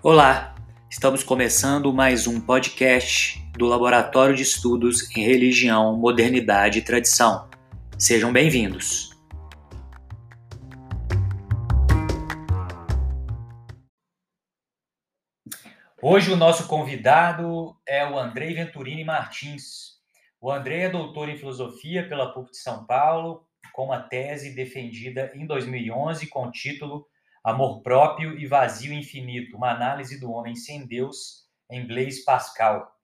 Olá, estamos começando mais um podcast do Laboratório de Estudos em Religião, Modernidade e Tradição. Sejam bem-vindos. Hoje o nosso convidado é o Andrei Venturini Martins. O Andrei é doutor em filosofia pela PUC de São Paulo, com uma tese defendida em 2011 com o título Amor Próprio e Vazio Infinito, uma análise do homem sem Deus, em Blaise Pascal.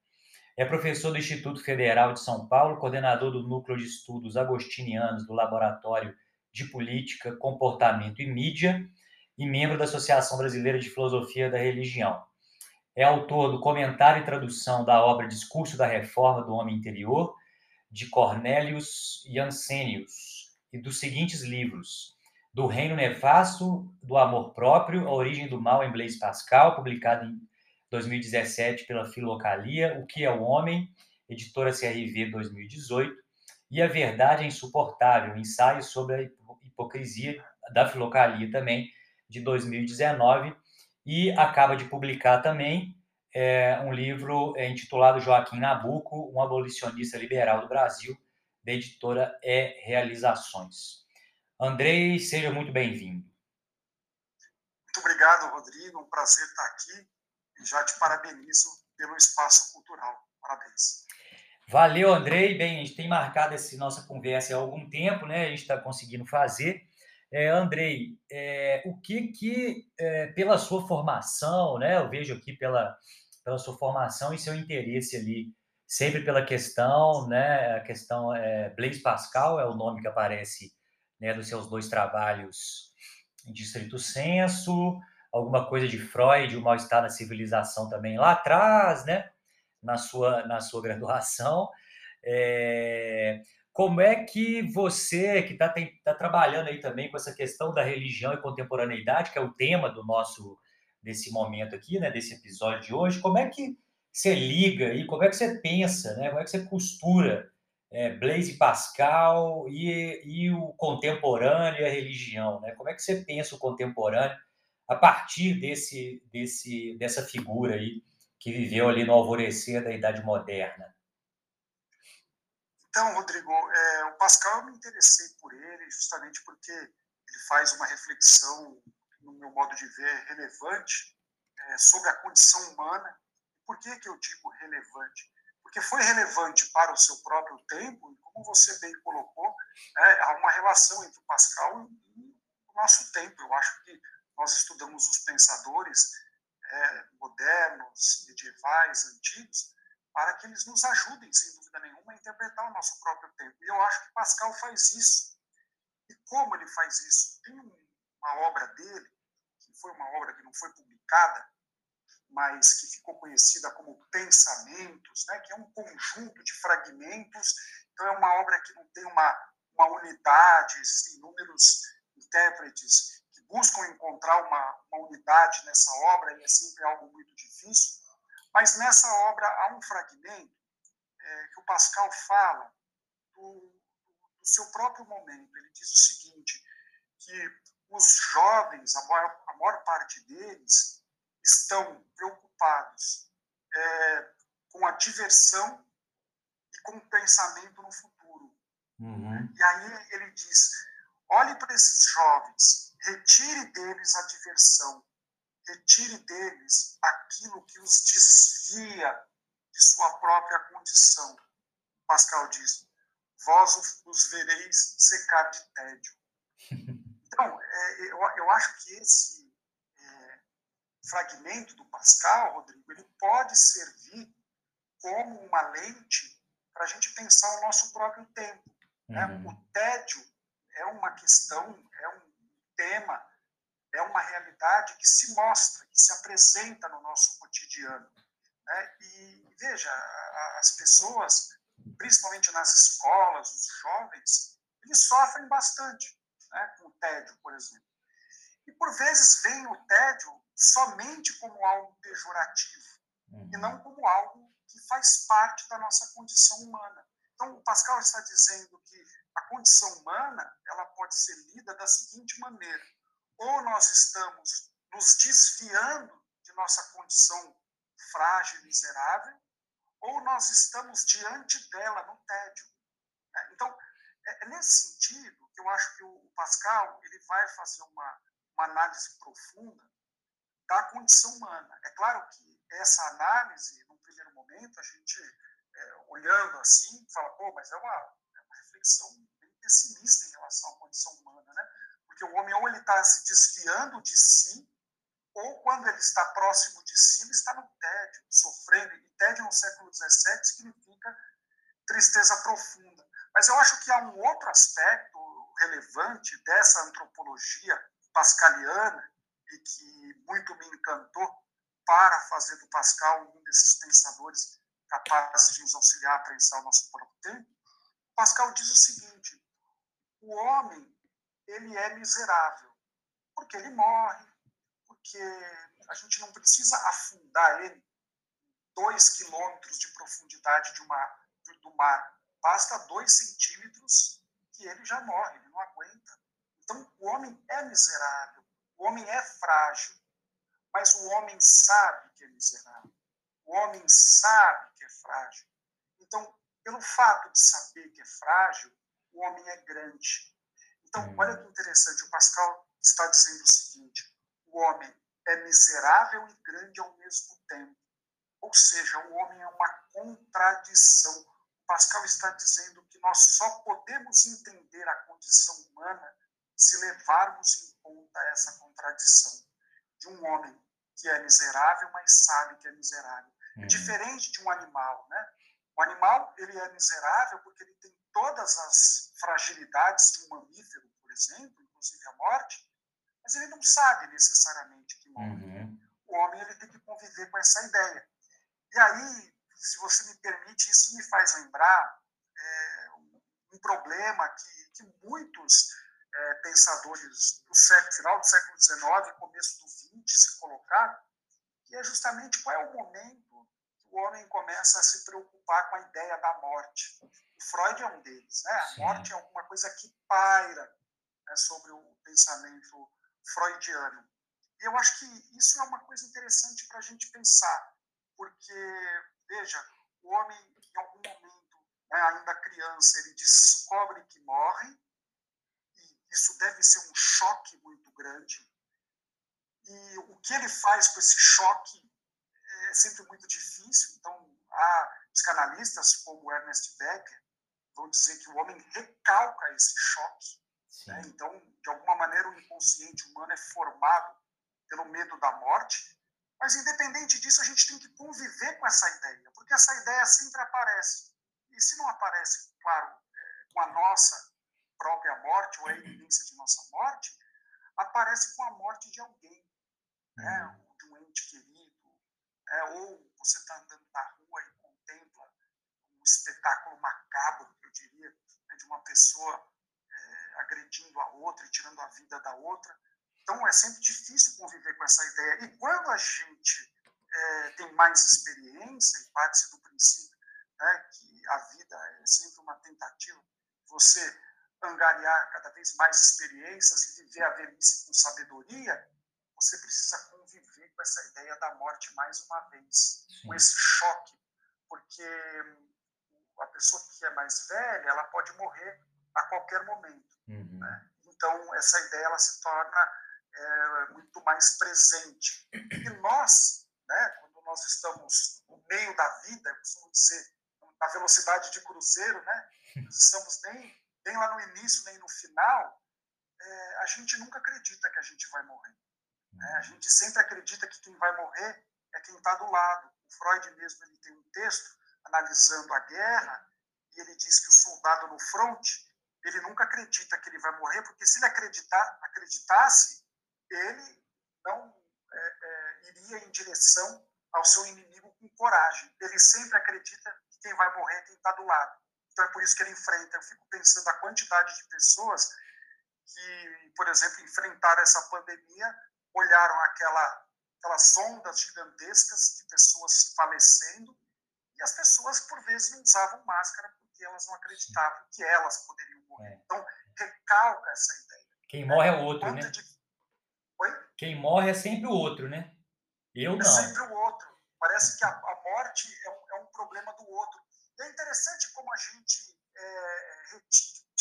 É professor do Instituto Federal de São Paulo, coordenador do Núcleo de Estudos Agostinianos do Laboratório de Política, Comportamento e Mídia e membro da Associação Brasileira de Filosofia da Religião. É autor do comentário e tradução da obra Discurso da Reforma do Homem Interior, de Cornelius Jansenius, e dos seguintes livros: do Reino Nefasto, do Amor Próprio, A Origem do Mal em Blaise Pascal, publicado em 2017 pela Filocalia, O que é o Homem, editora CRV 2018, e A Verdade é Insuportável, ensaio sobre a hipocrisia da Filocalia também, de 2019, e acaba de publicar também é, um livro é, intitulado Joaquim Nabuco, um abolicionista liberal do Brasil, da editora E Realizações. Andrei, seja muito bem-vindo. Muito obrigado, Rodrigo. Um prazer estar aqui e já te parabenizo pelo espaço cultural. Parabéns. Valeu, Andrei. Bem, a gente tem marcado essa nossa conversa há algum tempo, né? A gente está conseguindo fazer. É, Andrei, é, o que que, é, pela sua formação, né? Eu vejo aqui pela, pela sua formação e seu interesse ali, sempre pela questão, né? A questão é Blaise Pascal é o nome que aparece né, dos seus dois trabalhos Distrito Senso, alguma coisa de Freud, o mal-estar na civilização também lá atrás, né, na sua, na sua graduação. É, como é que você, que está tá trabalhando aí também com essa questão da religião e contemporaneidade, que é o tema do nosso desse momento aqui, né, desse episódio de hoje, como é que você liga e como é que você pensa, né, como é que você costura é, Blaise Pascal e, e o contemporâneo e a religião, né? Como é que você pensa o contemporâneo a partir desse, desse, dessa figura aí que viveu ali no alvorecer da Idade Moderna? Então, Rodrigo, é, o Pascal eu me interessei por ele justamente porque ele faz uma reflexão, no meu modo de ver, relevante é, sobre a condição humana. Por que, que eu digo relevante? Porque foi relevante para o seu próprio tempo, e como você bem colocou, é, há uma relação entre o Pascal e o nosso tempo. Eu acho que nós estudamos os pensadores é, modernos, medievais, antigos, para que eles nos ajudem, sem dúvida nenhuma, a interpretar o nosso próprio tempo. E eu acho que Pascal faz isso. E como ele faz isso? Tem uma obra dele, que foi uma obra que não foi publicada, mas que ficou conhecida como Pensamentos, né, que é um conjunto de fragmentos. Então, é uma obra que não tem uma, uma unidade, inúmeros intérpretes que buscam encontrar uma, uma unidade nessa obra, e é sempre algo muito difícil. Mas nessa obra há um fragmento é, que o Pascal fala do, do seu próprio momento. Ele diz o seguinte, que os jovens, a maior, a maior parte deles, estão preocupados é, com a diversão e com o pensamento no futuro. Uhum. E aí ele diz: olhe para esses jovens, retire deles a diversão, retire deles aquilo que os desvia de sua própria condição. Pascal diz: vós os vereis secar de tédio. Então, é, eu, eu acho que esse fragmento do Pascal, Rodrigo, ele pode servir como uma lente para a gente pensar o nosso próprio tempo. Né? Uhum. O tédio é uma questão, é um tema, é uma realidade que se mostra, que se apresenta no nosso cotidiano. Né? E veja, as pessoas, principalmente nas escolas, os jovens, eles sofrem bastante né? com o tédio, por exemplo. E por vezes vem o tédio somente como algo pejorativo uhum. e não como algo que faz parte da nossa condição humana. Então, o Pascal está dizendo que a condição humana ela pode ser lida da seguinte maneira: ou nós estamos nos desviando de nossa condição frágil e miserável, ou nós estamos diante dela no tédio. Né? Então, é, é nesse sentido que eu acho que o Pascal ele vai fazer uma, uma análise profunda da condição humana. É claro que essa análise, num primeiro momento, a gente, é, olhando assim, fala, pô, mas é uma, é uma reflexão bem pessimista em relação à condição humana, né? Porque o homem ou ele está se desviando de si, ou quando ele está próximo de si, ele está no tédio, sofrendo. E tédio no século XVII significa tristeza profunda. Mas eu acho que há um outro aspecto relevante dessa antropologia pascaliana e que muito me encantou para fazer do Pascal um desses pensadores capazes de nos auxiliar a pensar o nosso próprio tempo. Pascal diz o seguinte: o homem ele é miserável porque ele morre, porque a gente não precisa afundar ele dois quilômetros de profundidade de uma, do mar. Basta dois centímetros que ele já morre, ele não aguenta. Então, o homem é miserável, o homem é frágil, mas o homem sabe que é miserável. O homem sabe que é frágil. Então, pelo fato de saber que é frágil, o homem é grande. Então, hum. olha que interessante, o Pascal está dizendo o seguinte: o homem é miserável e grande ao mesmo tempo. Ou seja, o homem é uma contradição. Pascal está dizendo que nós só podemos entender a condição humana se levarmos em conta essa contradição de um homem que é miserável, mas sabe que é miserável. Uhum. diferente de um animal, né? O animal, ele é miserável porque ele tem todas as fragilidades de um mamífero, por exemplo, inclusive a morte, mas ele não sabe necessariamente que morre. Uhum. O homem, ele tem que conviver com essa ideia. E aí, se você me permite, isso me faz lembrar é, um problema que, que muitos é, pensadores do século, final do século XIX e começo do XX se colocaram, que é justamente qual é o momento que o homem começa a se preocupar com a ideia da morte. O Freud é um deles. Né? A morte é alguma coisa que paira né, sobre o pensamento freudiano. E eu acho que isso é uma coisa interessante para a gente pensar, porque, veja, o homem, em algum momento, né, ainda criança, ele descobre que morre, isso deve ser um choque muito grande. E o que ele faz com esse choque é sempre muito difícil. Então, há psicanalistas como Ernest Becker vão dizer que o homem recalca esse choque. Né? Então, de alguma maneira, o inconsciente humano é formado pelo medo da morte. Mas, independente disso, a gente tem que conviver com essa ideia, porque essa ideia sempre aparece. E se não aparece, claro, é, com a nossa própria morte ou a evidência de nossa morte, aparece com a morte de alguém, né? Uhum. de um ente querido, né? ou você está andando na rua e contempla um espetáculo macabro, eu diria, né? de uma pessoa é, agredindo a outra e tirando a vida da outra. Então é sempre difícil conviver com essa ideia. E quando a gente é, tem mais experiência, e parte-se do princípio né, que a vida é sempre uma tentativa, você angariar cada vez mais experiências e viver a velhice com sabedoria, você precisa conviver com essa ideia da morte mais uma vez, Sim. com esse choque, porque a pessoa que é mais velha, ela pode morrer a qualquer momento. Uhum. Né? Então, essa ideia ela se torna é, muito mais presente. E nós, né, quando nós estamos no meio da vida, eu costumo dizer, na velocidade de cruzeiro, né, nós estamos nem nem lá no início, nem no final, é, a gente nunca acredita que a gente vai morrer. Né? A gente sempre acredita que quem vai morrer é quem está do lado. O Freud mesmo ele tem um texto analisando a guerra e ele diz que o soldado no fronte ele nunca acredita que ele vai morrer, porque se ele acreditar, acreditasse, ele não é, é, iria em direção ao seu inimigo com coragem. Ele sempre acredita que quem vai morrer é quem está do lado. Então é por isso que ele enfrenta. Eu fico pensando a quantidade de pessoas que, por exemplo, enfrentaram essa pandemia, olharam aquela, aquelas ondas gigantescas de pessoas falecendo e as pessoas, por vezes, não usavam máscara porque elas não acreditavam que elas poderiam morrer. É. Então, recalca essa ideia. Quem morre é o outro, né? De... Quem morre é sempre o outro, né? Eu é não. sempre o outro. Parece que a, a morte é um, é um, problema do outro. E é interessante como a gente é,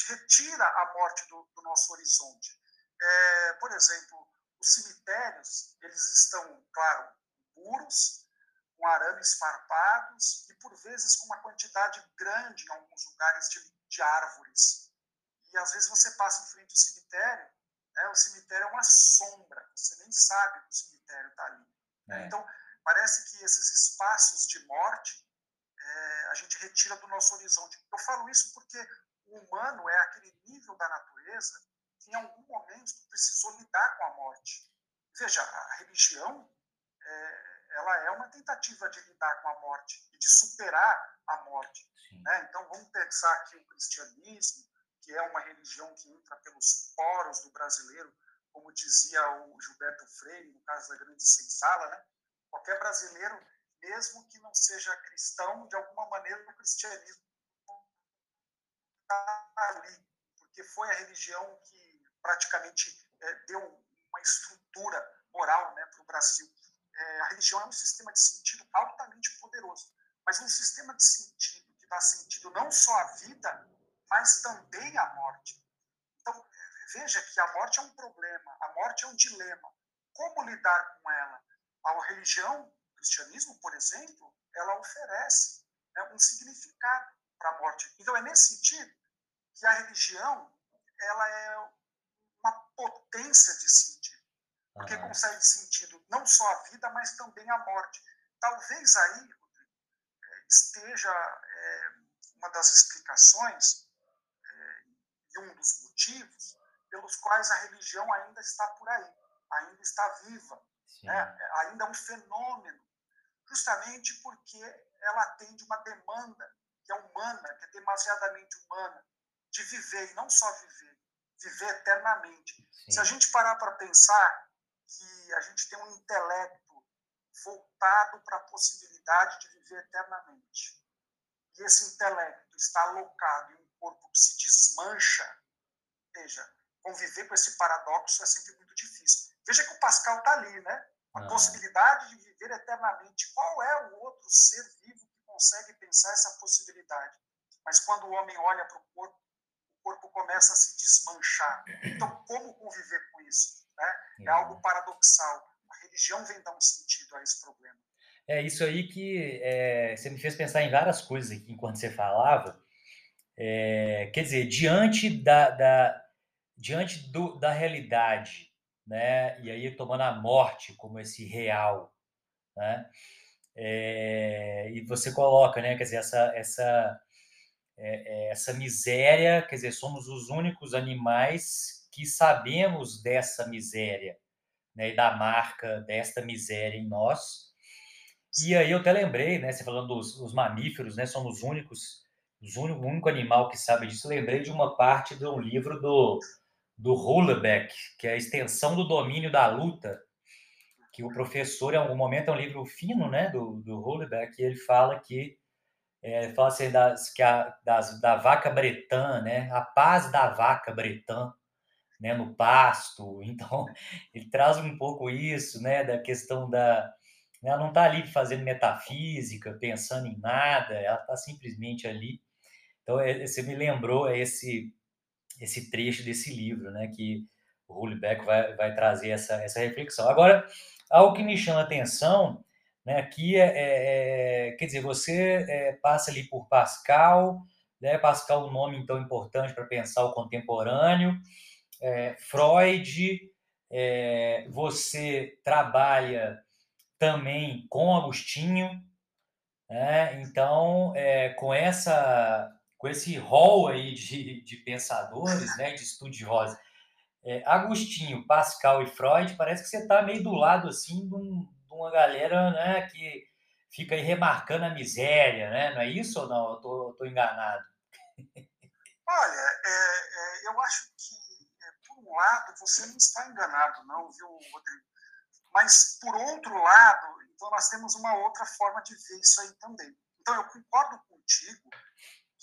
retira a morte do, do nosso horizonte. É, por exemplo, os cemitérios, eles estão, claro, puros, com arames farpados e, por vezes, com uma quantidade grande, em alguns lugares, de, de árvores. E, às vezes, você passa em frente ao cemitério, né, o cemitério é uma sombra, você nem sabe que o cemitério está ali. É. Então, parece que esses espaços de morte é, a gente retira do nosso horizonte. Eu falo isso porque o humano é aquele nível da natureza que em algum momento precisou lidar com a morte. Veja, a religião é, ela é uma tentativa de lidar com a morte e de superar a morte. Né? Então, vamos pensar aqui o cristianismo, que é uma religião que entra pelos poros do brasileiro, como dizia o Gilberto Freire, no caso da Grande Senzala, né? qualquer brasileiro, mesmo que não seja cristão, de alguma maneira o cristianismo está ali, porque foi a religião que praticamente é, deu uma estrutura moral né, para o Brasil. É, a religião é um sistema de sentido altamente poderoso, mas um sistema de sentido que dá sentido não só à vida, mas também à morte. Então, veja que a morte é um problema, a morte é um dilema. Como lidar com ela? A religião, cristianismo, por exemplo, ela oferece né, um significado para a morte. Então, é nesse sentido que a religião ela é uma potência de sentido, porque uhum. consegue sentido não só a vida, mas também a morte. Talvez aí, é, esteja é, uma das explicações é, e um dos motivos pelos quais a religião ainda está por aí, ainda está viva, né? ainda é um fenômeno, justamente porque ela atende uma demanda que é humana, que é demasiadamente humana, de viver, e não só viver, viver eternamente. Sim. Se a gente parar para pensar que a gente tem um intelecto voltado para a possibilidade de viver eternamente, e esse intelecto está alocado em um corpo que se desmancha, veja, conviver com esse paradoxo é sempre muito difícil. Veja que o Pascal está ali, né? A ah. possibilidade de viver eternamente. Qual é o outro ser vivo que consegue pensar essa possibilidade? Mas quando o homem olha para o corpo, o corpo começa a se desmanchar. Então, como conviver com isso? Né? É algo paradoxal. A religião vem dar um sentido a esse problema. É isso aí que é, você me fez pensar em várias coisas aqui enquanto você falava. É, quer dizer, diante da, da diante do, da realidade, né? E aí tomando a morte como esse real, né? É, e você coloca, né? Quer dizer, essa essa é, é, essa miséria, quer dizer, somos os únicos animais que sabemos dessa miséria, né, e da marca desta miséria em nós. E aí eu até lembrei, né, você falando dos, dos mamíferos, né, somos os únicos, os único, o único animal que sabe disso. Eu lembrei de uma parte de um livro do, do Hullebeck, que é a extensão do domínio da luta, que o professor, em algum momento, é um livro fino, né, do, do Hullebeck, e ele fala que é, fala assim das, que a, das, da vaca bretã, né? A paz da vaca bretã, né? No pasto. Então, ele traz um pouco isso, né? Da questão da... Né, ela não está ali fazendo metafísica, pensando em nada, ela está simplesmente ali. Então, é, você me lembrou esse, esse trecho desse livro, né? Que o Hulbeck vai, vai trazer essa, essa reflexão. Agora, algo que me chama a atenção né? Aqui é, é, é, quer dizer, você é, passa ali por Pascal, né? Pascal, um nome então importante para pensar o contemporâneo, é, Freud, é, você trabalha também com Agostinho, né? então com essa com esse rol aí de, de pensadores, né, de estudiosos, Agostinho, Pascal e Freud, parece que você está meio do lado assim de um, uma galera né, que fica aí remarcando a miséria, né? Não é isso ou não? Eu tô, tô enganado. Olha, é, é, eu acho que, é, por um lado, você não está enganado, não, viu, Rodrigo? Mas, por outro lado, então nós temos uma outra forma de ver isso aí também. Então, eu concordo contigo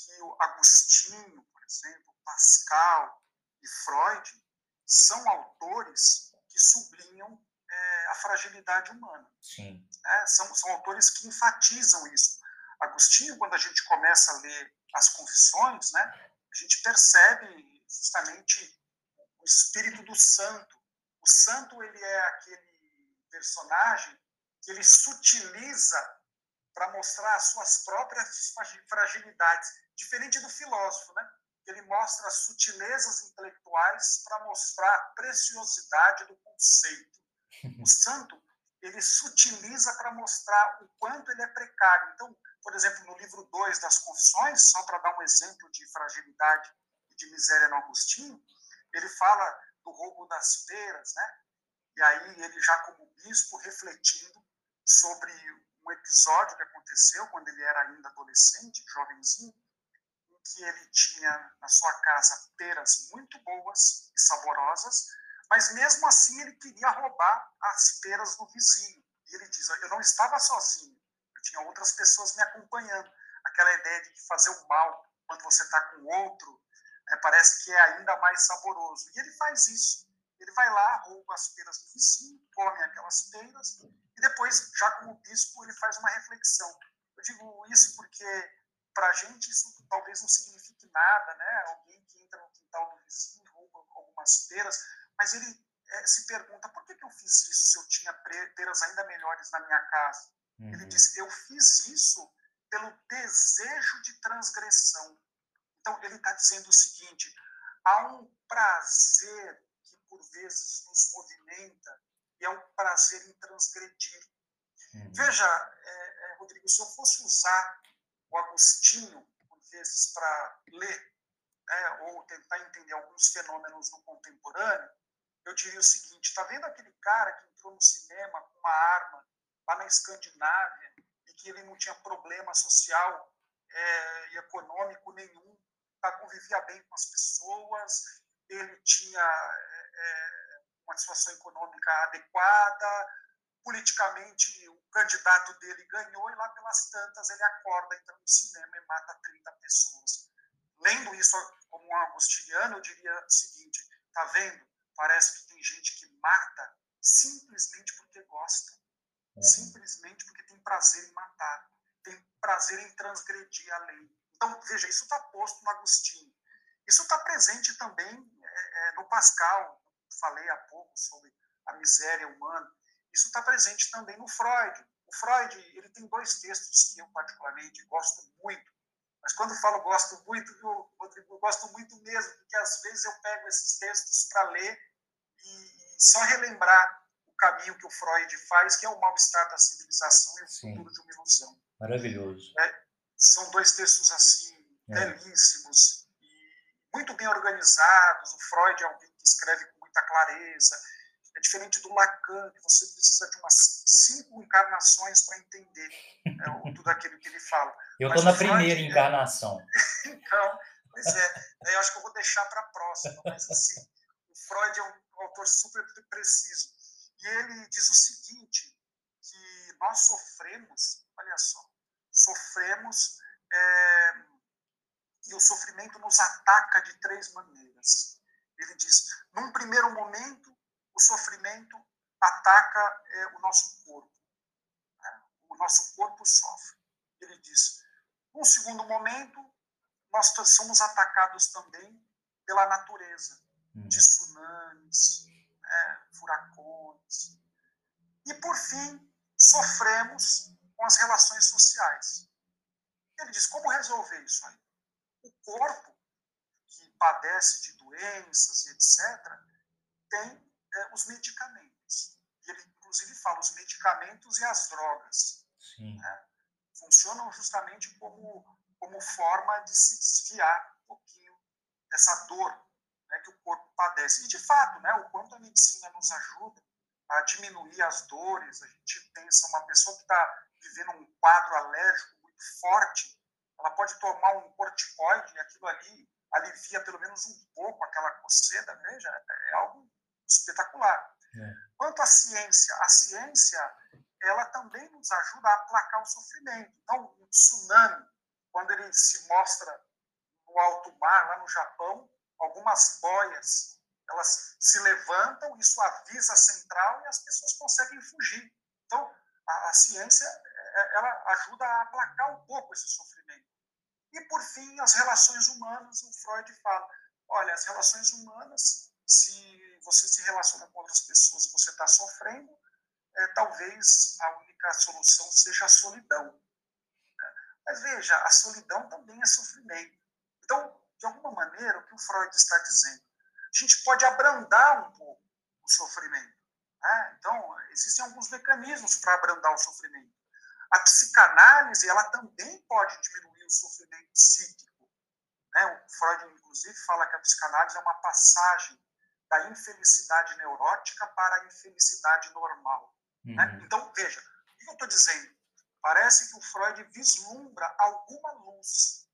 que o Agostinho, por exemplo, Pascal e Freud são autores que sublinham é, a fragilidade humana. Sim. Né? São, são autores que enfatizam isso. Agostinho, quando a gente começa a ler as confissões, né, a gente percebe justamente o espírito do santo. O santo ele é aquele personagem que ele sutiliza para mostrar as suas próprias fragilidades, diferente do filósofo, né? Ele mostra as sutilezas intelectuais para mostrar a preciosidade do conceito. O santo, ele sutiliza para mostrar o quanto ele é precário. Então, por exemplo, no livro 2 das Confissões, só para dar um exemplo de fragilidade e de miséria no Agostinho, ele fala do roubo das peras, né? E aí ele já como bispo refletindo sobre episódio que aconteceu quando ele era ainda adolescente, jovenzinho, em que ele tinha na sua casa peras muito boas e saborosas, mas mesmo assim ele queria roubar as peras do vizinho. E ele diz: Eu não estava sozinho, eu tinha outras pessoas me acompanhando. Aquela ideia de fazer o mal quando você está com outro, né, parece que é ainda mais saboroso. E ele faz isso. Ele vai lá, rouba as peras do vizinho, come aquelas peras, e depois, já como bispo, ele faz uma reflexão. Eu digo isso porque, para a gente, isso talvez não signifique nada, né? Alguém que entra no quintal do vizinho, rouba algumas peras, mas ele é, se pergunta por que, que eu fiz isso se eu tinha peras ainda melhores na minha casa? Uhum. Ele diz: eu fiz isso pelo desejo de transgressão. Então, ele está dizendo o seguinte: há um prazer que por vezes nos movimenta e é um prazer em transgredir. Uhum. Veja, é, é, Rodrigo, se eu fosse usar o Agostinho, por vezes, para ler, né, ou tentar entender alguns fenômenos no contemporâneo, eu diria o seguinte: está vendo aquele cara que entrou no cinema com uma arma lá na Escandinávia e que ele não tinha problema social é, e econômico nenhum, tá, convivia bem com as pessoas, ele tinha é, é uma situação econômica adequada, politicamente o candidato dele ganhou e lá pelas tantas ele acorda, entra no cinema e mata 30 pessoas. Lendo isso como um agostiniano, eu diria o seguinte, tá vendo? Parece que tem gente que mata simplesmente porque gosta, uhum. simplesmente porque tem prazer em matar, tem prazer em transgredir a lei. Então, veja, isso está posto no Agostinho. Isso está presente também é, é, no Pascal, falei há pouco sobre a miséria humana, isso está presente também no Freud. O Freud ele tem dois textos que eu particularmente gosto muito, mas quando falo gosto muito, eu, Rodrigo, eu gosto muito mesmo, porque às vezes eu pego esses textos para ler e, e, só relembrar o caminho que o Freud faz, que é o mal-estar da civilização e o Sim. futuro de uma ilusão. Maravilhoso. É, são dois textos assim é. belíssimos e muito bem organizados. O Freud é alguém que escreve com muita clareza. É diferente do Lacan, que você precisa de umas cinco encarnações para entender né, tudo aquilo que ele fala. Eu estou na Freud, primeira encarnação. então, pois é. Eu acho que eu vou deixar para a próxima. Mas, assim, o Freud é um autor super preciso. E ele diz o seguinte, que nós sofremos, olha só, sofremos é, e o sofrimento nos ataca de três maneiras. Ele diz: num primeiro momento, o sofrimento ataca é, o nosso corpo. Né? O nosso corpo sofre. Ele diz: num segundo momento, nós somos atacados também pela natureza, de uhum. tsunamis, né? furacões. E, por fim, sofremos com as relações sociais. Ele diz: como resolver isso aí? O corpo padece de doenças e etc., tem é, os medicamentos. E ele, inclusive, fala os medicamentos e as drogas. Né? Funcionam justamente como, como forma de se desviar um pouquinho dessa dor né, que o corpo padece. E, de fato, né, o quanto a medicina nos ajuda a diminuir as dores, a gente pensa, uma pessoa que está vivendo um quadro alérgico muito forte, ela pode tomar um corticoide e aquilo ali alivia pelo menos um pouco aquela coceira, veja, é algo espetacular. É. Quanto à ciência, a ciência ela também nos ajuda a aplacar o sofrimento. Então, um tsunami, quando ele se mostra no alto mar, lá no Japão, algumas boias elas se levantam, isso avisa a central e as pessoas conseguem fugir. Então, a, a ciência é, ela ajuda a aplacar um pouco esse sofrimento. E, por fim, as relações humanas, o Freud fala, olha, as relações humanas, se você se relaciona com outras pessoas e você está sofrendo, é, talvez a única solução seja a solidão. Né? Mas veja, a solidão também é sofrimento. Então, de alguma maneira, o que o Freud está dizendo? A gente pode abrandar um pouco o sofrimento. Né? Então, existem alguns mecanismos para abrandar o sofrimento. A psicanálise, ela também pode diminuir o sofrimento psíquico. Né? O Freud, inclusive, fala que a psicanálise é uma passagem da infelicidade neurótica para a infelicidade normal. Né? Uhum. Né? Então, veja, o que eu estou dizendo? Parece que o Freud vislumbra alguma luz.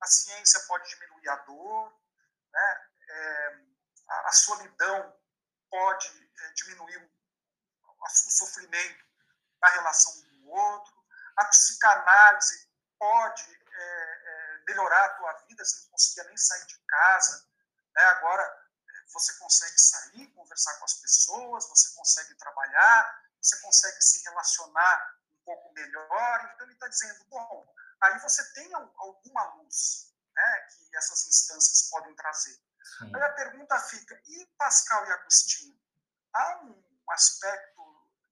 A ciência pode diminuir a dor, né? É, a, a, solidão pode é, diminuir o, o, sofrimento na relação com o outro, a psicanálise pode é, é melhorar a tua vida, você não conseguia nem sair de casa, né? agora é, você consegue sair, conversar com as pessoas, você consegue trabalhar, você consegue se relacionar um pouco melhor. Então, ele está dizendo: bom, aí você tem alguma luz né, que essas instâncias podem trazer. Sim. Aí a pergunta fica: e Pascal e Agostinho? Há um aspecto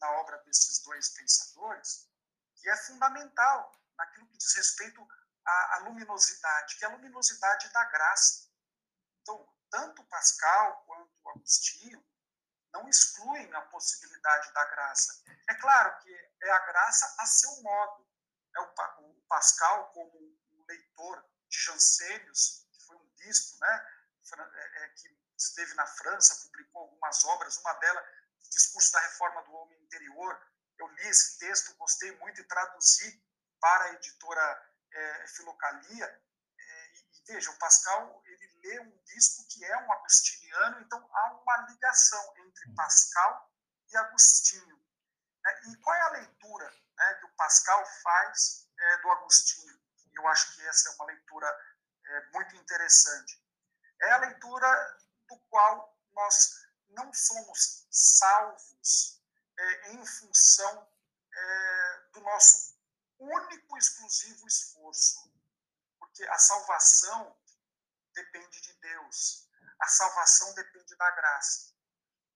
na obra desses dois pensadores que é fundamental naquilo que diz respeito à, à luminosidade, que é a luminosidade da graça. Então, tanto Pascal quanto Agostinho não excluem a possibilidade da graça. É claro que é a graça a seu modo. É o, Pascal, como um leitor de Jansénios, que foi um bispo, né, é, é, que esteve na França, publicou algumas obras, uma delas, Discurso da Reforma do Homem Interior. Eu li esse texto, gostei muito e traduzi para a editora é, Filocalia. É, e veja, o Pascal ele lê um bispo que é um agostiniano, então há uma ligação entre hum. Pascal e Agostinho. Né? E qual é a leitura né, que o Pascal faz é, do Agostinho? Eu acho que essa é uma leitura é, muito interessante. É a leitura do qual nós não somos salvos é, em função é, do nosso único e exclusivo esforço. Porque a salvação depende de Deus. A salvação depende da graça.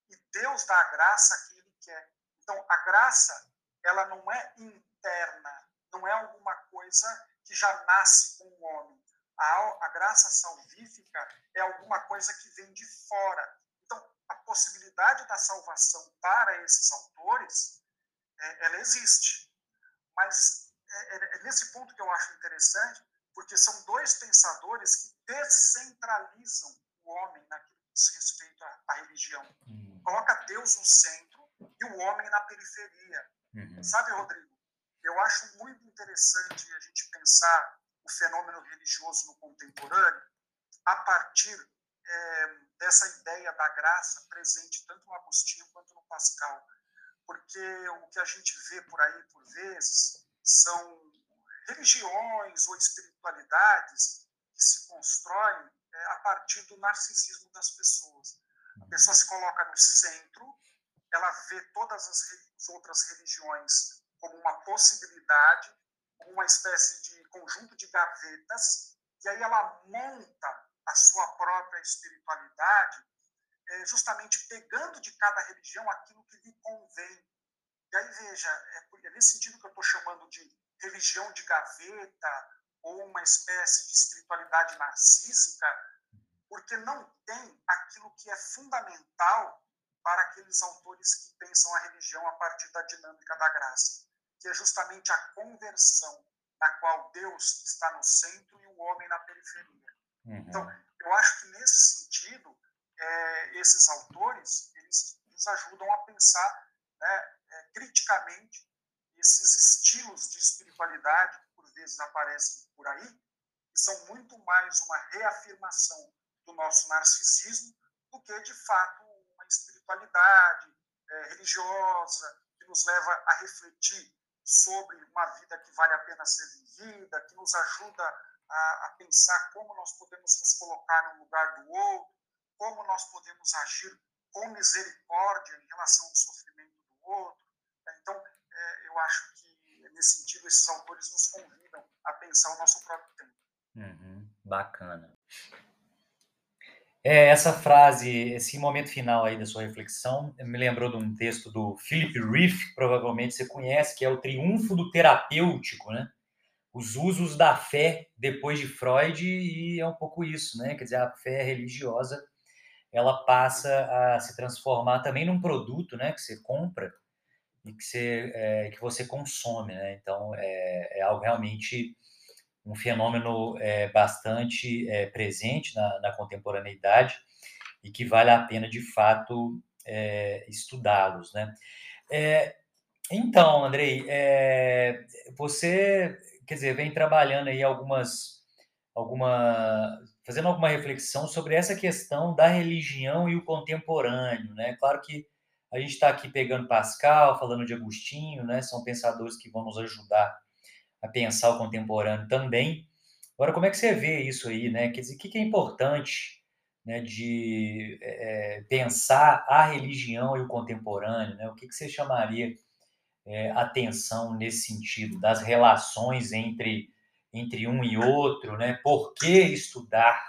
E Deus dá a graça que Ele quer. Então, a graça, ela não é interna, não é alguma coisa que já nasce com o homem. A, a graça salvífica é alguma coisa que vem de fora. Então, a possibilidade da salvação para esses autores, é, ela existe. Mas é, é, é nesse ponto que eu acho interessante, porque são dois pensadores que descentralizam o homem naquilo que diz respeito à, à religião. Uhum. Coloca Deus no centro e o homem na periferia. Uhum. Sabe, Rodrigo? Eu acho muito interessante a gente pensar o fenômeno religioso no contemporâneo a partir é, dessa ideia da graça presente tanto no Agostinho quanto no Pascal. Porque o que a gente vê por aí, por vezes, são religiões ou espiritualidades que se constroem é, a partir do narcisismo das pessoas. A pessoa se coloca no centro, ela vê todas as outras religiões como uma possibilidade, como uma espécie de conjunto de gavetas, e aí ela monta a sua própria espiritualidade, é, justamente pegando de cada religião aquilo que lhe convém. E aí, veja, é, nesse sentido que eu estou chamando de religião de gaveta ou uma espécie de espiritualidade narcísica, porque não tem aquilo que é fundamental para aqueles autores que pensam a religião a partir da dinâmica da graça, que é justamente a conversão, na qual Deus está no centro e o homem na periferia. Uhum. Então, eu acho que nesse sentido, é, esses autores eles nos ajudam a pensar né, é, criticamente esses estilos de espiritualidade que por vezes aparecem por aí, que são muito mais uma reafirmação do nosso narcisismo do que, de fato, uma espiritualidade é, religiosa que nos leva a refletir sobre uma vida que vale a pena ser vivida, que nos ajuda a, a pensar como nós podemos nos colocar no lugar do outro. como nós podemos agir com misericórdia em relação ao sofrimento outro. Então, é, eu acho que, nesse sentido, esses autores nos convidam a pensar o nosso próprio tempo. Uhum, bacana. É, essa frase, esse momento final aí da sua reflexão, me lembrou de um texto do Philip Rieff, que provavelmente você conhece, que é o Triunfo do Terapêutico, né? Os usos da fé depois de Freud, e é um pouco isso, né? Quer dizer, a fé religiosa, ela passa a se transformar também num produto, né? Que você compra e que você, é, que você consome, né? Então, é, é algo realmente um fenômeno é, bastante é, presente na, na, contemporaneidade e que vale a pena, de fato, é, estudá-los. Né? É, então, Andrei, você, quer dizer, vem trabalhando aí algumas, alguma, fazendo alguma reflexão sobre essa questão da religião e o contemporâneo, né? Claro que a gente está aqui pegando Pascal, falando de Agostinho, né? São pensadores que vão nos ajudar a pensar o contemporâneo também. Agora, como é que você vê isso aí, né? Quer dizer, o que é importante né, de é, pensar a religião e o contemporâneo, né? O que, que você chamaria é, atenção nesse sentido, das relações entre, entre um e outro, né? Por que estudar,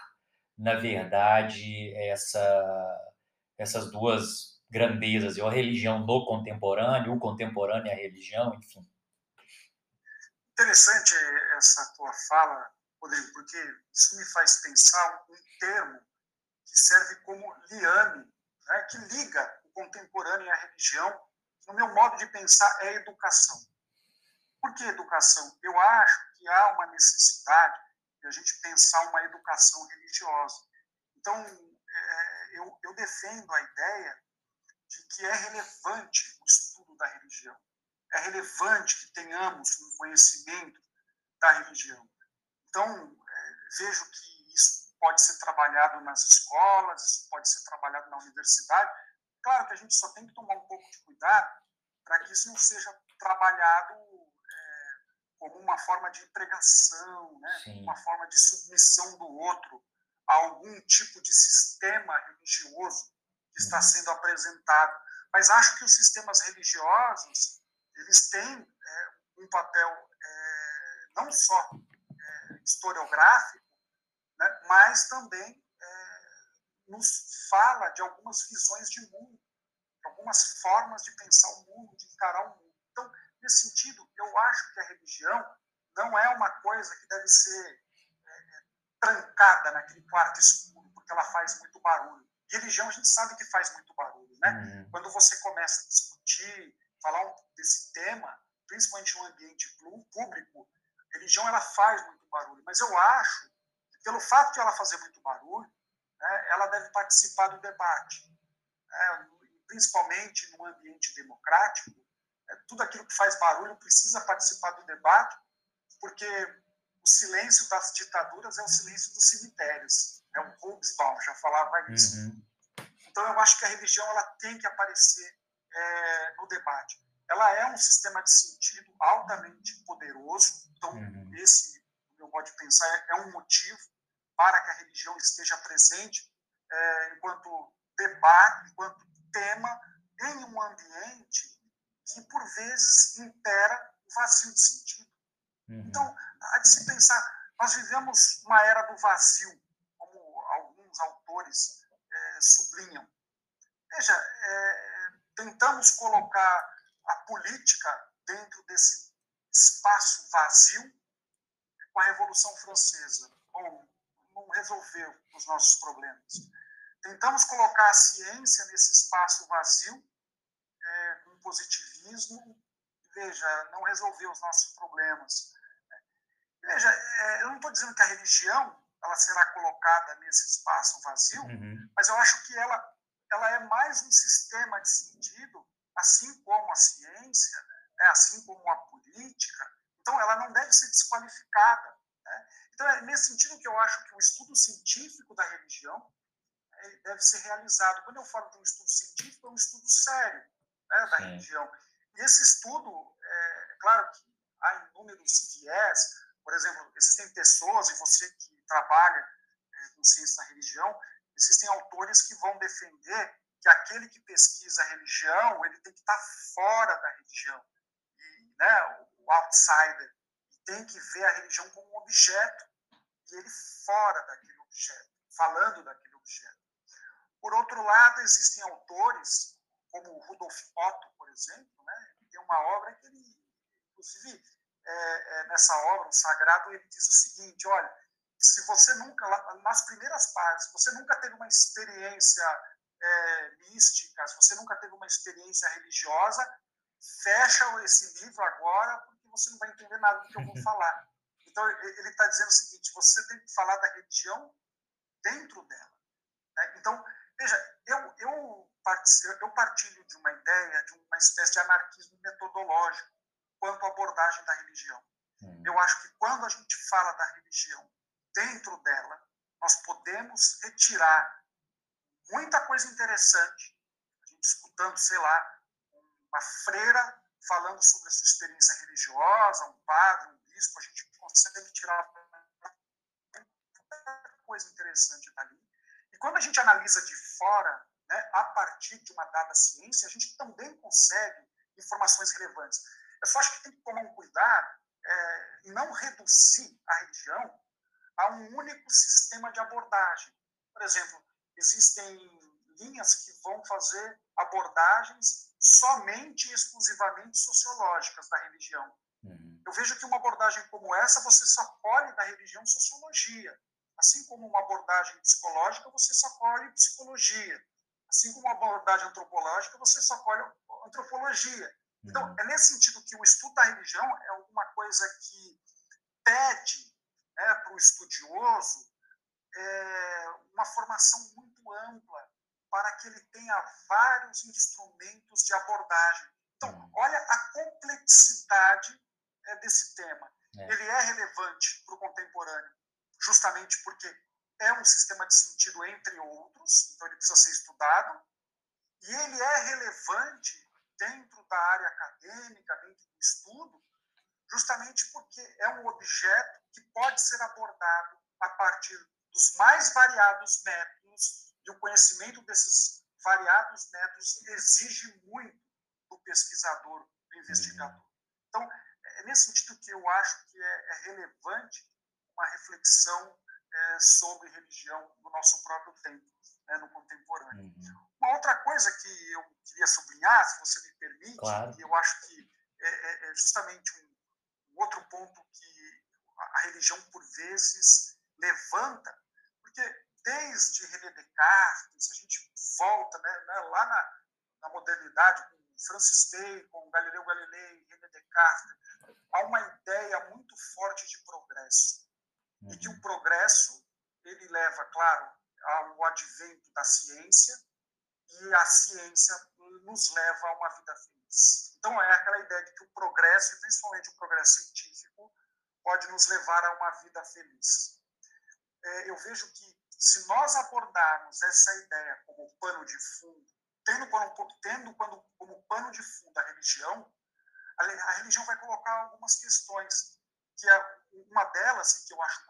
na verdade, essa, essas duas grandezas, a religião no contemporâneo, o contemporâneo e a religião, enfim. Interessante essa tua fala, Rodrigo, porque isso me faz pensar um termo que serve como liame, né, que liga o contemporâneo e a religião. No meu modo de pensar, é educação. Por que educação? Eu acho que há uma necessidade de a gente pensar uma educação religiosa. Então, é, eu, eu defendo a ideia de que é relevante o estudo da religião é relevante que tenhamos um conhecimento da religião. Então, é, vejo que isso pode ser trabalhado nas escolas, isso pode ser trabalhado na universidade. Claro que a gente só tem que tomar um pouco de cuidado para que isso não seja trabalhado é, como uma forma de pregação, né? uma forma de submissão do outro a algum tipo de sistema religioso que está uhum. sendo apresentado. Mas acho que os sistemas religiosos eles têm é, um papel é, não só é, historiográfico, né, mas também é, nos fala de algumas visões de mundo, de algumas formas de pensar o mundo, de encarar o mundo. Então, nesse sentido, eu acho que a religião não é uma coisa que deve ser é, trancada naquele quarto escuro, porque ela faz muito barulho. E religião a gente sabe que faz muito barulho, né? Uhum. Quando você começa a discutir, falar desse tema, principalmente no ambiente público, religião ela faz muito barulho, mas eu acho que pelo fato de ela fazer muito barulho, né, ela deve participar do debate, né, principalmente no ambiente democrático. Né, tudo aquilo que faz barulho precisa participar do debate, porque o silêncio das ditaduras é o silêncio dos cemitérios. Né, o Hobsbawm já falava isso. Uhum. Então eu acho que a religião ela tem que aparecer é, no debate. Ela é um sistema de sentido altamente poderoso, então uhum. esse, no meu modo de pensar, é, é um motivo para que a religião esteja presente é, enquanto debate, enquanto tema, em um ambiente que, por vezes, impera o vazio de sentido. Uhum. Então, há de se pensar, nós vivemos uma era do vazio, como alguns autores é, sublinham. Veja, é, tentamos colocar a política dentro desse espaço vazio com a Revolução Francesa. Bom, não resolveu os nossos problemas. Tentamos colocar a ciência nesse espaço vazio positivismo. Veja, não resolveu os nossos problemas. Veja, é, eu não estou dizendo que a religião ela será colocada nesse espaço vazio, uhum. mas eu acho que ela ela é mais um sistema de sentido, assim como a ciência, né, assim como a política. Então, ela não deve ser desqualificada. Né? Então, é nesse sentido que eu acho que o estudo científico da religião deve ser realizado. Quando eu falo de um estudo científico, é um estudo sério né, da Sim. religião. E esse estudo, é, claro que há inúmeros viés. Por exemplo, existem pessoas, e você que trabalha é, com ciência da religião, Existem autores que vão defender que aquele que pesquisa a religião, ele tem que estar fora da religião, e, né, o outsider, tem que ver a religião como um objeto, e ele fora daquele objeto, falando daquele objeto. Por outro lado, existem autores, como Rudolf Otto, por exemplo, né, tem uma obra que ele, inclusive, é, é, nessa obra, o Sagrado, ele diz o seguinte, olha, se você nunca, nas primeiras páginas, você nunca teve uma experiência é, mística, se você nunca teve uma experiência religiosa, fecha esse livro agora, porque você não vai entender nada do que eu vou falar. Então, ele está dizendo o seguinte: você tem que falar da religião dentro dela. Né? Então, veja, eu, eu, eu partilho de uma ideia, de uma espécie de anarquismo metodológico quanto à abordagem da religião. Hum. Eu acho que quando a gente fala da religião dentro dela, nós podemos retirar muita coisa interessante, a gente escutando, sei lá, uma freira falando sobre a sua experiência religiosa, um padre, um bispo, a gente consegue tirar muita coisa interessante dali. E quando a gente analisa de fora, né, a partir de uma dada ciência, a gente também consegue informações relevantes. Eu só acho que tem que tomar um cuidado é, não reduzir a religião a um único sistema de abordagem. Por exemplo, existem linhas que vão fazer abordagens somente e exclusivamente sociológicas da religião. Uhum. Eu vejo que uma abordagem como essa você só colhe da religião sociologia. Assim como uma abordagem psicológica, você só colhe psicologia. Assim como uma abordagem antropológica, você só colhe antropologia. Então, uhum. é nesse sentido que o estudo da religião é alguma coisa que pede né, para o estudioso é, uma formação muito ampla para que ele tenha vários instrumentos de abordagem. Então, uhum. olha a complexidade é, desse tema. É. Ele é relevante para o contemporâneo, justamente porque é um sistema de sentido entre outros, então ele precisa ser estudado, e ele é relevante dentro da área acadêmica, dentro do estudo, justamente porque é um objeto que pode ser abordado a partir dos mais variados métodos e o conhecimento desses variados métodos exige muito do pesquisador, do investigador. Uhum. Então, é nesse sentido que eu acho que é, é relevante uma reflexão é, sobre religião no nosso próprio tempo, né, no contemporâneo. Uhum. Uma outra coisa que eu queria sublinhar, se você me permite, claro. e eu acho que é, é, é justamente um, um outro ponto que a religião, por vezes, levanta, porque desde René Descartes, a gente volta né, né, lá na, na, modernidade, com Francis Bacon, Galileu Galilei, René Descartes, há uma ideia muito forte de progresso. Uhum. E que o uhum. progresso, ele leva, claro, ao advento da ciência, e a ciência nos leva a uma vida feliz. Então, é aquela ideia de que o progresso, e principalmente o progresso científico, pode nos levar a uma vida feliz. É, eu vejo que se nós abordarmos essa ideia como pano de fundo, tendo, como, tendo quando, como pano de fundo a religião, a, a religião vai colocar algumas questões, que é, uma delas, que eu acho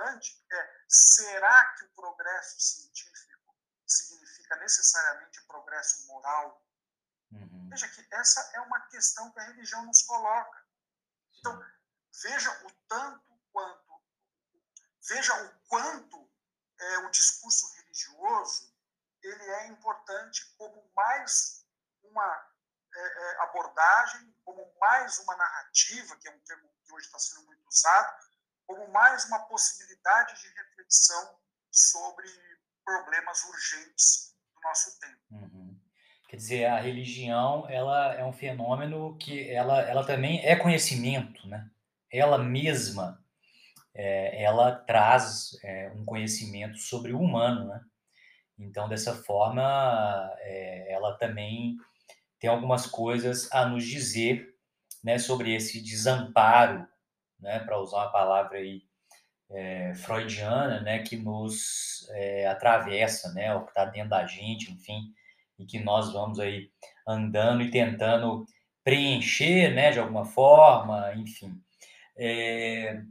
relevante, é será que o progresso científico significa necessariamente progresso moral? Uhum. Veja que essa é uma questão que a religião nos coloca. Então, veja o tanto quanto, veja o quanto é, o discurso religioso ele é importante como mais uma é, é, abordagem, como mais uma narrativa, que é um termo que hoje está sendo muito usado, como mais uma possibilidade de reflexão sobre problemas urgentes do nosso tempo. Uhum. Quer dizer, a religião ela é um fenômeno que ela, ela também é conhecimento, né? Ela mesma é, ela traz é, um conhecimento sobre o humano, né? Então, dessa forma, é, ela também tem algumas coisas a nos dizer, né, sobre esse desamparo, né, para usar uma palavra aí é, freudiana, né, que nos é, atravessa, né, o que está dentro da gente, enfim, e que nós vamos aí andando e tentando preencher, né, de alguma forma, enfim. É,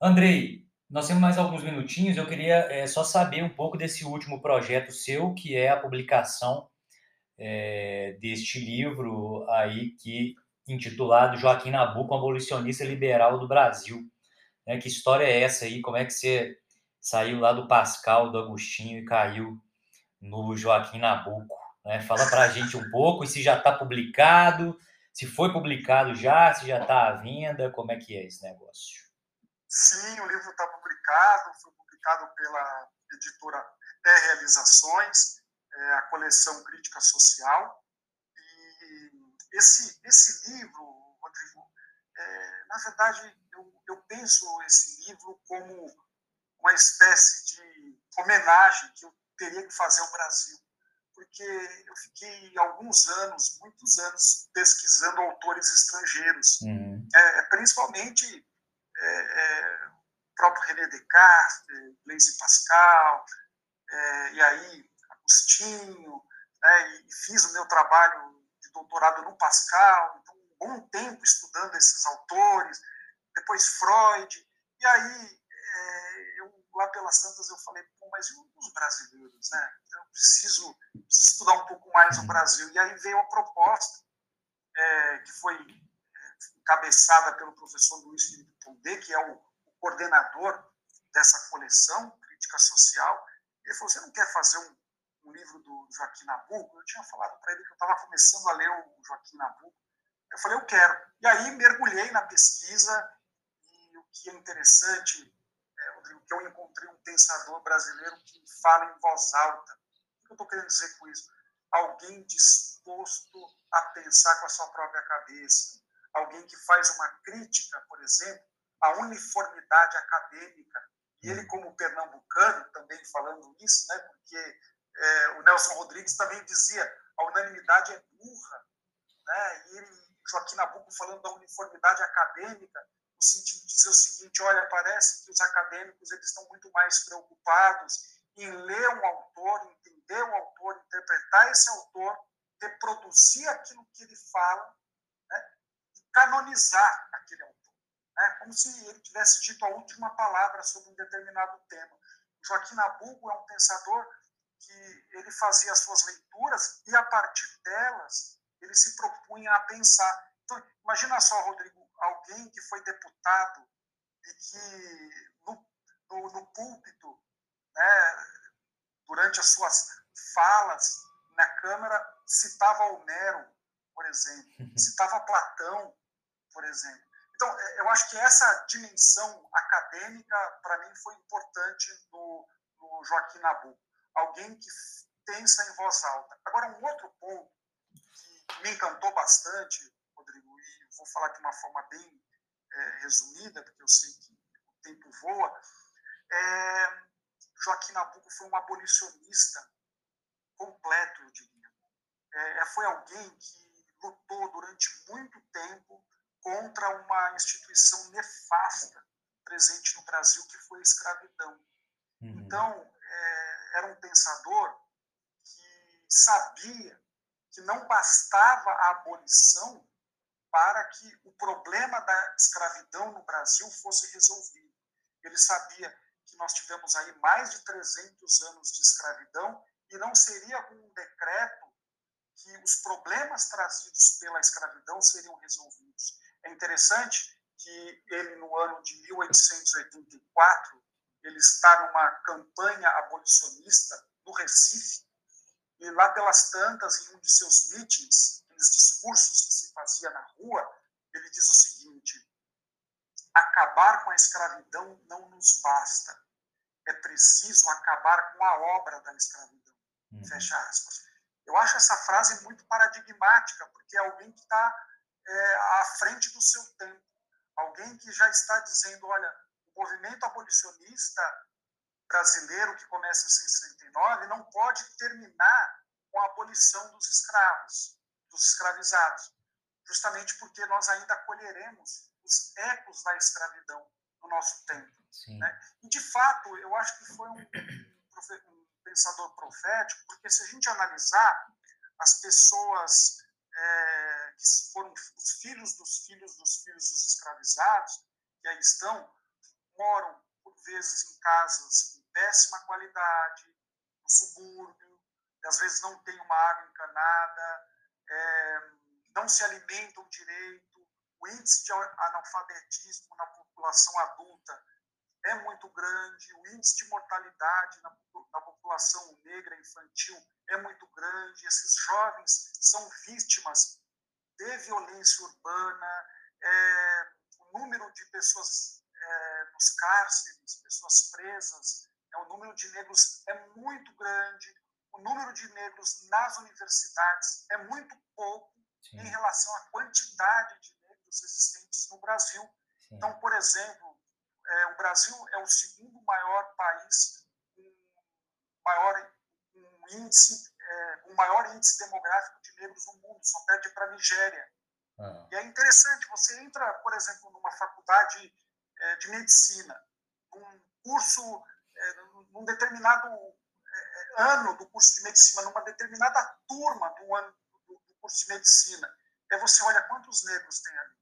Andrei, Nós temos mais alguns minutinhos. Eu queria é, só saber um pouco desse último projeto seu, que é a publicação é, deste livro aí que intitulado Joaquim Nabuco, abolicionista liberal do Brasil. Né? Que história é essa aí? Como é que você saiu lá do Pascal, do Agostinho e caiu no Joaquim Nabuco? Né? Fala para a gente um pouco e se já está publicado, se foi publicado já, se já está à venda, como é que é esse negócio? Sim, o livro está publicado, foi publicado pela editora Realizações, é, a coleção Crítica Social. Esse, esse livro, Rodrigo, é, na verdade, eu, eu penso esse livro como uma espécie de homenagem que eu teria que fazer ao Brasil porque eu fiquei alguns anos, muitos anos, pesquisando autores estrangeiros, uhum. é, principalmente é, é, o próprio René Descartes, Blaise Pascal, é, e aí Agostinho, né, e fiz o meu trabalho doutorado no Pascal, então um bom tempo estudando esses autores, depois Freud, e aí é, eu, lá pelas tantas eu falei, mas e os brasileiros, né? Então, eu preciso, preciso estudar um pouco mais o. Brasil. E aí veio a proposta, é, que foi é, encabeçada pelo professor Luiz Felipe Pondé, que é o, o, coordenador dessa coleção, Crítica Social. Ele falou, você não quer fazer um, um livro do Joaquim Nabuco? Eu tinha falado para ele que eu estava começando a ler o Joaquim Nabuco. Eu falei, eu quero. E aí mergulhei na pesquisa, e o que é interessante Rodrigo, que eu encontrei um pensador brasileiro que fala em voz alta. O que eu estou querendo dizer com isso? Alguém disposto a pensar com a sua própria cabeça. Alguém que faz uma crítica, por exemplo, à uniformidade acadêmica. E ele, como pernambucano, também falando isso, né, porque é, o Nelson Rodrigues também dizia a unanimidade é burra. Né? E ele, Joaquim Nabuco falando da uniformidade acadêmica, no sentido de dizer o seguinte, olha, parece que os acadêmicos eles estão muito mais preocupados em ler um autor, entender o autor, interpretar esse autor, reproduzir aquilo que ele fala né, e canonizar aquele autor. Né, como se ele tivesse dito a última palavra sobre um determinado tema. Joaquim Nabuco é um pensador que ele fazia as suas leituras e, a partir delas, ele se propunha a pensar. Então, imagina só, Rodrigo, alguém que foi deputado e que no, no, no púlpito, né, durante as suas falas na Câmara, citava Homero, por exemplo, citava Platão, por exemplo. Então, é, eu acho que essa dimensão acadêmica, para mim, foi importante no, no Joaquim Nabuco. Alguém que pensa em voz alta. Agora, um outro ponto que me encantou bastante vou falar de uma forma bem é, resumida, porque eu sei que o tempo voa. É, Joaquim Nabuco foi um abolicionista completo, eu diria. É, é, foi alguém que lutou durante muito tempo contra uma instituição nefasta presente no Brasil, que foi a escravidão. Uhum. Então, é, era um pensador que sabia que não bastava a abolição para que o problema da escravidão no Brasil fosse resolvido. Ele sabia que nós tivemos aí mais de 300 anos de escravidão e não seria com um decreto que os problemas trazidos pela escravidão seriam resolvidos. É interessante que ele, no ano de 1884, ele está numa campanha abolicionista no Recife, e lá pelas tantas, em um de seus mítines, aqueles discursos que se fazia na rua, ele diz o seguinte: acabar com a escravidão não nos basta. É preciso acabar com a obra da escravidão. Uhum. Fecha aspas. Eu acho essa frase muito paradigmática, porque é alguém que está é, à frente do seu tempo. Alguém que já está dizendo: olha, movimento abolicionista brasileiro, que começa em 69, não pode terminar com a abolição dos escravos dos escravizados, justamente porque nós ainda colheremos os ecos da escravidão no nosso tempo. Né? E, de fato, eu acho que foi um, um, pensador profético, porque se a gente analisar as pessoas é, que foram os filhos dos filhos dos filhos dos escravizados, que aí estão, moram por vezes em casas em péssima qualidade, no subúrbio, às vezes não tem uma água encanada, é, não se alimentam direito, o índice de analfabetismo na população adulta é muito grande, o índice de mortalidade na, na população negra infantil é muito grande, esses jovens são vítimas de violência urbana, é, o número de pessoas nos cárceres, pessoas presas, é, o número de negros é muito grande, o número de negros nas universidades é muito pouco Sim. em relação à quantidade de negros existentes no Brasil. Sim. Então, por exemplo, é, o Brasil é o segundo maior país com maior um índice, é, o maior índice demográfico de negros no mundo, só perde para a Nigéria. Ah. E é interessante, você entra, por exemplo, numa faculdade é, de medicina, num curso, é, num determinado é, ano do curso de medicina, numa determinada turma do, ano, do, do curso de medicina, e você olha quantos negros tem ali.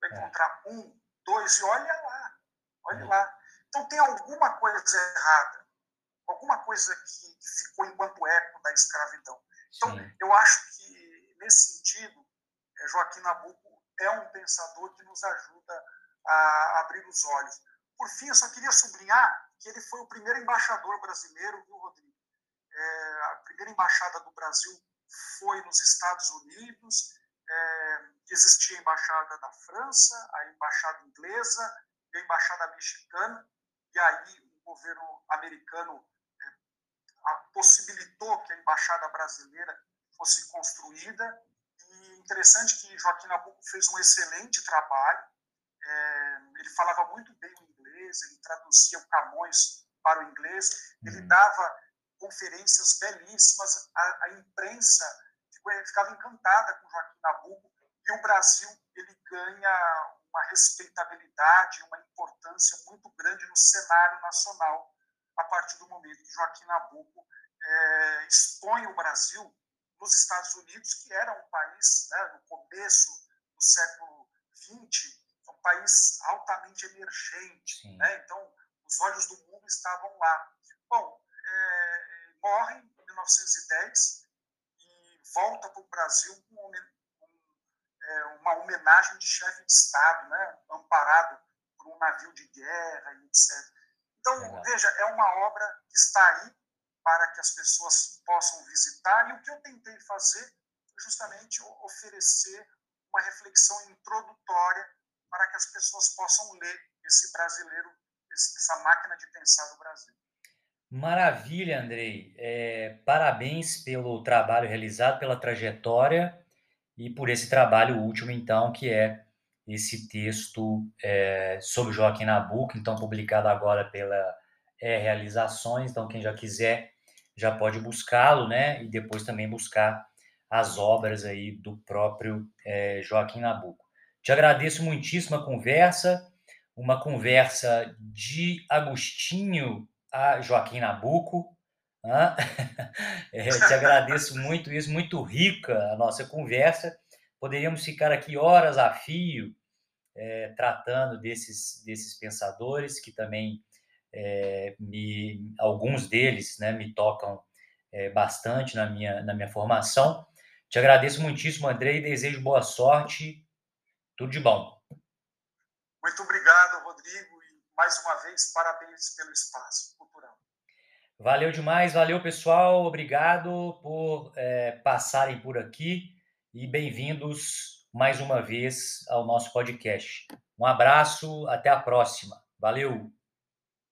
Vai é. encontrar um, dois, e olha lá, olha é. lá. Então tem alguma coisa errada, alguma coisa que ficou enquanto eco da escravidão. Então, Sim. eu acho que, nesse sentido, é, Joaquim Nabuco é um pensador que nos ajuda a abrir os olhos. Por fim, eu só queria sublinhar que ele foi o primeiro embaixador brasileiro, viu, Rodrigo? É, a primeira embaixada do Brasil foi nos Estados Unidos, é, existia a embaixada da França, a embaixada inglesa e a embaixada mexicana, e aí o governo americano é, possibilitou que a embaixada brasileira fosse construída interessante que Joaquim Nabuco fez um excelente trabalho. É, ele falava muito bem o inglês, ele traduzia o Camões para o inglês, ele uhum. dava conferências belíssimas, a, a imprensa ficava encantada com Joaquim Nabuco e o Brasil ele ganha uma respeitabilidade, uma importância muito grande no cenário nacional a partir do momento que Joaquim Nabuco é, expõe o Brasil nos Estados Unidos, que era um país, né, no começo do século XX, um país altamente emergente. Né? Então, os olhos do mundo estavam lá. Bom, é, morre em 1910 e volta para o Brasil com, é, uma homenagem de chefe de Estado, né, amparado por um navio de guerra e etc. Então, veja, é uma obra que está aí para que as pessoas possam visitar. E o que eu tentei fazer foi justamente oferecer uma reflexão introdutória para que as pessoas possam ler esse brasileiro, essa máquina de pensar do Brasil. Maravilha, Andrei. É, parabéns pelo trabalho realizado, pela trajetória e por esse trabalho último, então, que é esse texto é, sobre Joaquim Nabuco, então publicado agora pela é, Realizações. Então, quem já quiser já pode buscá-lo, né? E depois também buscar as obras aí do próprio é, Joaquim Nabuco. Te agradeço muitíssimo a conversa, uma conversa de Agostinho a Joaquim Nabuco. é, te agradeço muito isso, muito rica a nossa conversa. Poderíamos ficar aqui horas a fio é, tratando desses, desses pensadores que também é, me, alguns deles né, me tocam é, bastante na minha, na minha formação. Te agradeço muitíssimo, André, e desejo boa sorte. Tudo de bom. Muito obrigado, Rodrigo, e mais uma vez, parabéns pelo espaço cultural. Valeu demais, valeu, pessoal. Obrigado por é, passarem por aqui e bem-vindos mais uma vez ao nosso podcast. Um abraço, até a próxima. Valeu!